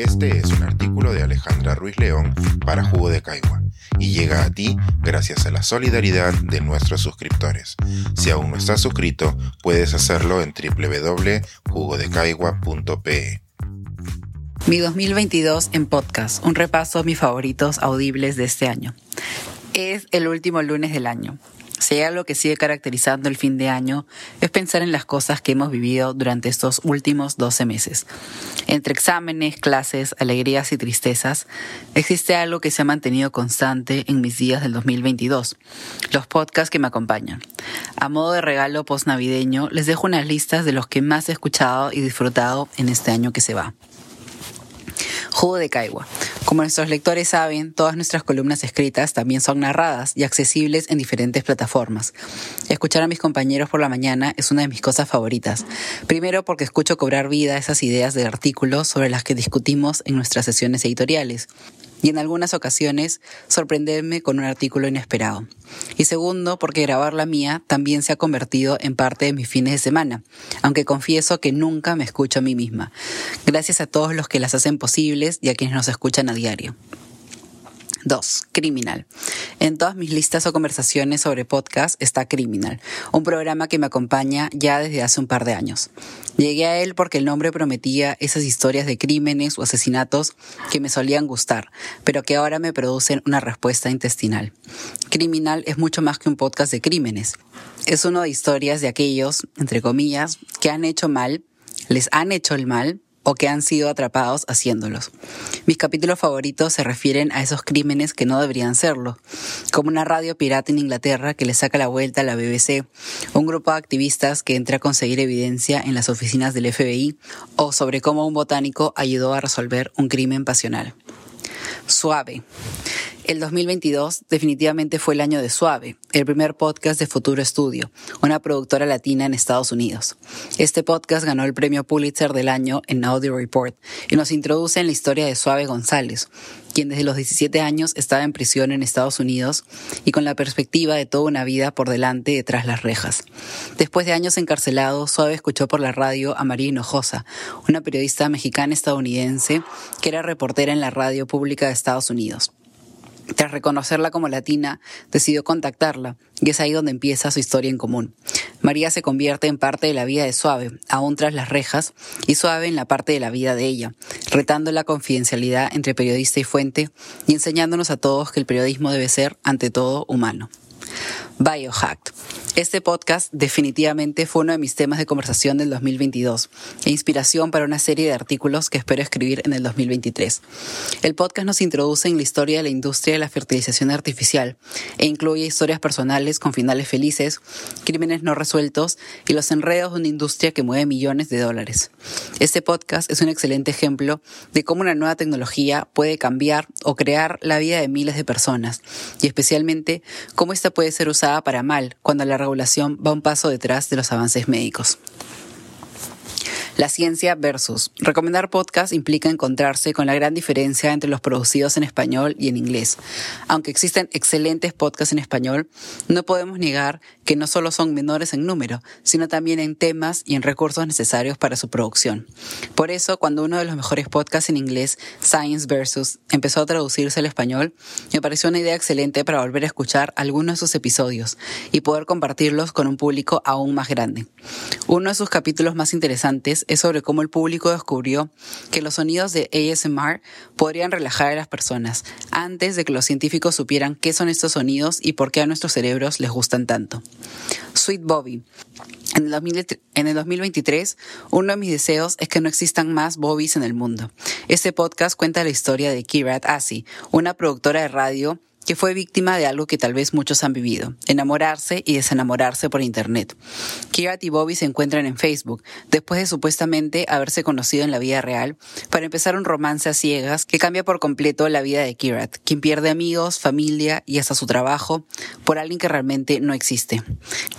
Este es un artículo de Alejandra Ruiz León para Jugo de Caigua y llega a ti gracias a la solidaridad de nuestros suscriptores. Si aún no estás suscrito, puedes hacerlo en www.jugodecaigua.pe. Mi 2022 en podcast, un repaso a mis favoritos audibles de este año. Es el último lunes del año. Si hay algo que sigue caracterizando el fin de año, es pensar en las cosas que hemos vivido durante estos últimos 12 meses. Entre exámenes, clases, alegrías y tristezas, existe algo que se ha mantenido constante en mis días del 2022, los podcasts que me acompañan. A modo de regalo post-navideño, les dejo unas listas de los que más he escuchado y disfrutado en este año que se va. Jugo de Caigua. Como nuestros lectores saben, todas nuestras columnas escritas también son narradas y accesibles en diferentes plataformas. Escuchar a mis compañeros por la mañana es una de mis cosas favoritas. Primero porque escucho cobrar vida esas ideas de artículos sobre las que discutimos en nuestras sesiones editoriales y en algunas ocasiones sorprenderme con un artículo inesperado. Y segundo, porque grabar la mía también se ha convertido en parte de mis fines de semana, aunque confieso que nunca me escucho a mí misma. Gracias a todos los que las hacen posibles y a quienes nos escuchan a diario. 2. Criminal. En todas mis listas o conversaciones sobre podcast está Criminal, un programa que me acompaña ya desde hace un par de años. Llegué a él porque el nombre prometía esas historias de crímenes o asesinatos que me solían gustar, pero que ahora me producen una respuesta intestinal. Criminal es mucho más que un podcast de crímenes. Es uno de historias de aquellos, entre comillas, que han hecho mal, les han hecho el mal o que han sido atrapados haciéndolos. Mis capítulos favoritos se refieren a esos crímenes que no deberían serlo, como una radio pirata en Inglaterra que le saca la vuelta a la BBC, un grupo de activistas que entra a conseguir evidencia en las oficinas del FBI, o sobre cómo un botánico ayudó a resolver un crimen pasional. Suave. El 2022 definitivamente fue el año de Suave, el primer podcast de Futuro Estudio, una productora latina en Estados Unidos. Este podcast ganó el premio Pulitzer del año en Audio Report y nos introduce en la historia de Suave González, quien desde los 17 años estaba en prisión en Estados Unidos y con la perspectiva de toda una vida por delante detrás las rejas. Después de años encarcelado, Suave escuchó por la radio a María Hinojosa, una periodista mexicana estadounidense que era reportera en la radio pública de Estados Unidos. Tras reconocerla como latina, decidió contactarla, y es ahí donde empieza su historia en común. María se convierte en parte de la vida de Suave, aún tras las rejas, y Suave en la parte de la vida de ella, retando la confidencialidad entre periodista y fuente y enseñándonos a todos que el periodismo debe ser, ante todo, humano. Biohacked. Este podcast definitivamente fue uno de mis temas de conversación del 2022 e inspiración para una serie de artículos que espero escribir en el 2023. El podcast nos introduce en la historia de la industria de la fertilización artificial e incluye historias personales con finales felices, crímenes no resueltos y los enredos de una industria que mueve millones de dólares. Este podcast es un excelente ejemplo de cómo una nueva tecnología puede cambiar o crear la vida de miles de personas y especialmente cómo esta puede ser usada para mal cuando la regulación va un paso detrás de los avances médicos. La ciencia versus. Recomendar podcast implica encontrarse con la gran diferencia entre los producidos en español y en inglés. Aunque existen excelentes podcasts en español, no podemos negar que no solo son menores en número, sino también en temas y en recursos necesarios para su producción. Por eso, cuando uno de los mejores podcasts en inglés, Science versus, empezó a traducirse al español, me pareció una idea excelente para volver a escuchar algunos de sus episodios y poder compartirlos con un público aún más grande. Uno de sus capítulos más interesantes es sobre cómo el público descubrió que los sonidos de ASMR podrían relajar a las personas antes de que los científicos supieran qué son estos sonidos y por qué a nuestros cerebros les gustan tanto. Sweet Bobby. En el, 2023, uno de mis deseos es que no existan más Bobbies en el mundo. Este podcast cuenta la historia de Kirat Asi, una productora de radio que fue víctima de algo que tal vez muchos han vivido, enamorarse y desenamorarse por Internet. Kirat y Bobby se encuentran en Facebook, después de supuestamente haberse conocido en la vida real, para empezar un romance a ciegas que cambia por completo la vida de Kirat, quien pierde amigos, familia y hasta su trabajo por alguien que realmente no existe.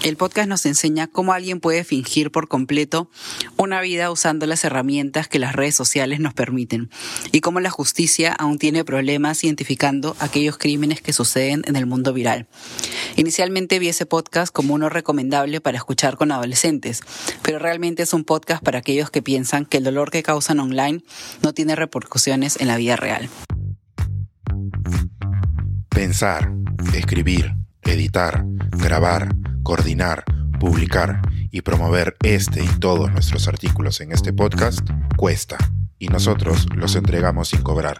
El podcast nos enseña cómo alguien puede fingir por completo una vida usando las herramientas que las redes sociales nos permiten y cómo la justicia aún tiene problemas identificando aquellos crímenes que suceden en el mundo viral. Inicialmente vi ese podcast como uno recomendable para escuchar con adolescentes, pero realmente es un podcast para aquellos que piensan que el dolor que causan online no tiene repercusiones en la vida real. Pensar, escribir, editar, grabar, coordinar, publicar y promover este y todos nuestros artículos en este podcast cuesta y nosotros los entregamos sin cobrar.